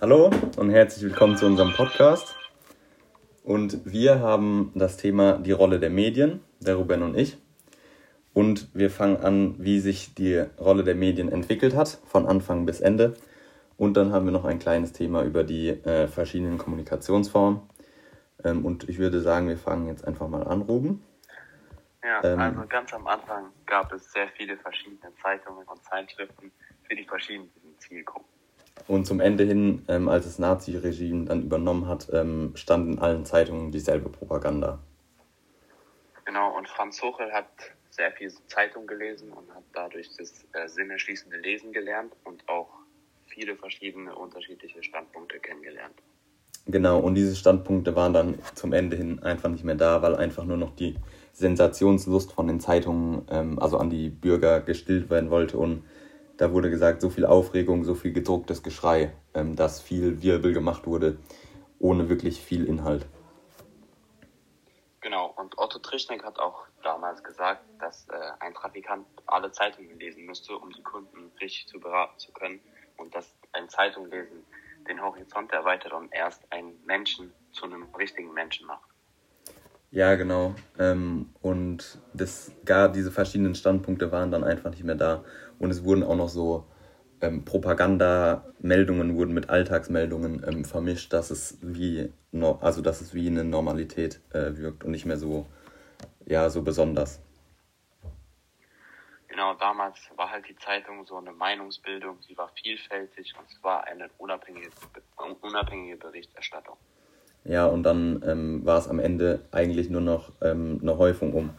Hallo und herzlich willkommen zu unserem Podcast. Und wir haben das Thema die Rolle der Medien, der Ruben und ich. Und wir fangen an, wie sich die Rolle der Medien entwickelt hat, von Anfang bis Ende. Und dann haben wir noch ein kleines Thema über die äh, verschiedenen Kommunikationsformen. Ähm, und ich würde sagen, wir fangen jetzt einfach mal an, Ruben. Ja, ähm, also ganz am Anfang gab es sehr viele verschiedene Zeitungen und Zeitschriften für die verschiedenen Zielgruppen. Und zum Ende hin, ähm, als das Nazi-Regime dann übernommen hat, ähm, stand in allen Zeitungen dieselbe Propaganda. Genau, und Franz Hochel hat sehr viel Zeitung gelesen und hat dadurch das äh, sinnerschließende Lesen gelernt und auch viele verschiedene unterschiedliche Standpunkte kennengelernt. Genau, und diese Standpunkte waren dann zum Ende hin einfach nicht mehr da, weil einfach nur noch die Sensationslust von den Zeitungen, ähm, also an die Bürger gestillt werden wollte. Und da wurde gesagt, so viel Aufregung, so viel gedrucktes Geschrei, ähm, dass viel Wirbel gemacht wurde, ohne wirklich viel Inhalt. Genau, und Otto Trischneck hat auch damals gesagt, dass äh, ein Trafikant alle Zeitungen lesen müsste, um die Kunden richtig zu beraten zu können. Und dass ein Zeitunglesen den Horizont erweitert und erst einen Menschen zu einem richtigen Menschen macht. Ja, genau. Ähm, und das, gar diese verschiedenen Standpunkte waren dann einfach nicht mehr da. Und es wurden auch noch so ähm, Propagandameldungen wurden mit Alltagsmeldungen ähm, vermischt, dass es wie no, also dass es wie eine Normalität äh, wirkt und nicht mehr so ja so besonders. Genau, damals war halt die Zeitung so eine Meinungsbildung, sie war vielfältig und es war eine unabhängige, unabhängige Berichterstattung. Ja, und dann ähm, war es am Ende eigentlich nur noch ähm, eine Häufung um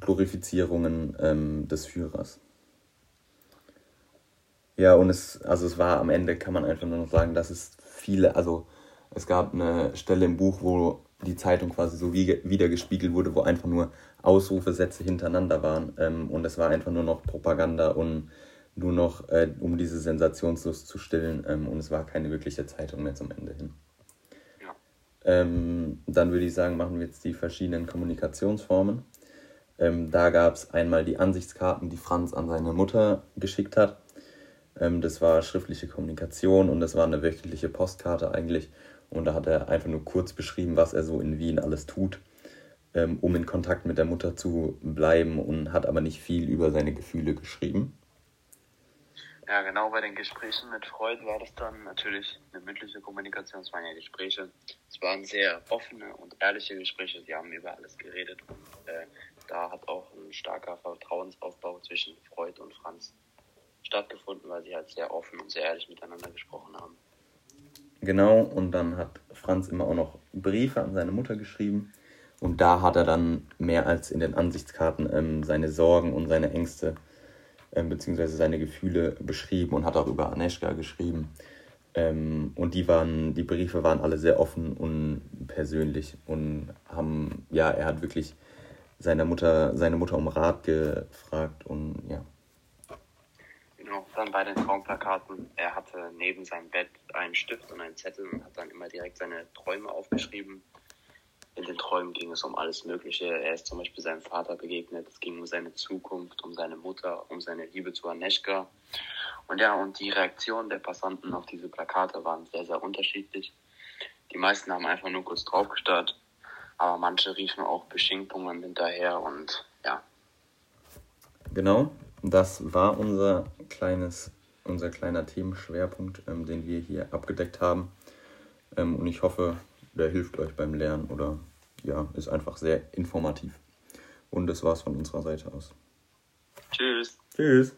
Glorifizierungen ähm, des Führers. Ja, und es, also es war am Ende, kann man einfach nur noch sagen, dass es viele, also es gab eine Stelle im Buch, wo die Zeitung quasi so wie, wiedergespiegelt wurde, wo einfach nur Ausrufesätze hintereinander waren. Ähm, und es war einfach nur noch Propaganda und nur noch, äh, um diese Sensationslust zu stillen. Ähm, und es war keine wirkliche Zeitung mehr zum Ende hin. Ähm, dann würde ich sagen, machen wir jetzt die verschiedenen Kommunikationsformen. Ähm, da gab es einmal die Ansichtskarten, die Franz an seine Mutter geschickt hat. Ähm, das war schriftliche Kommunikation und das war eine wöchentliche Postkarte eigentlich. Und da hat er einfach nur kurz beschrieben, was er so in Wien alles tut, ähm, um in Kontakt mit der Mutter zu bleiben und hat aber nicht viel über seine Gefühle geschrieben. Ja, genau bei den Gesprächen mit Freud war das dann natürlich eine mündliche Kommunikation. Es waren ja Gespräche. Es waren sehr offene und ehrliche Gespräche. Sie haben über alles geredet. Und äh, da hat auch ein starker Vertrauensaufbau zwischen Freud und Franz stattgefunden, weil sie halt sehr offen und sehr ehrlich miteinander gesprochen haben. Genau, und dann hat Franz immer auch noch Briefe an seine Mutter geschrieben. Und da hat er dann mehr als in den Ansichtskarten ähm, seine Sorgen und seine Ängste ähm, beziehungsweise seine Gefühle beschrieben und hat auch über Aneschka geschrieben. Ähm, und die waren, die Briefe waren alle sehr offen und persönlich und haben, ja, er hat wirklich seiner Mutter, seine Mutter um Rat gefragt und ja. Genau, dann bei den Traumplakaten. Er hatte neben seinem Bett einen Stift und einen Zettel und hat dann immer direkt seine Träume aufgeschrieben. In den Träumen ging es um alles Mögliche. Er ist zum Beispiel seinem Vater begegnet. Es ging um seine Zukunft, um seine Mutter, um seine Liebe zu Aneschka. Und ja, und die Reaktionen der Passanten auf diese Plakate waren sehr, sehr unterschiedlich. Die meisten haben einfach nur kurz draufgestarrt, aber manche riefen auch Beschimpfungen hinterher und ja. Genau, das war unser kleines, unser kleiner Themenschwerpunkt, ähm, den wir hier abgedeckt haben. Ähm, und ich hoffe, der hilft euch beim Lernen oder ja, ist einfach sehr informativ. Und das war's von unserer Seite aus. Tschüss. Tschüss.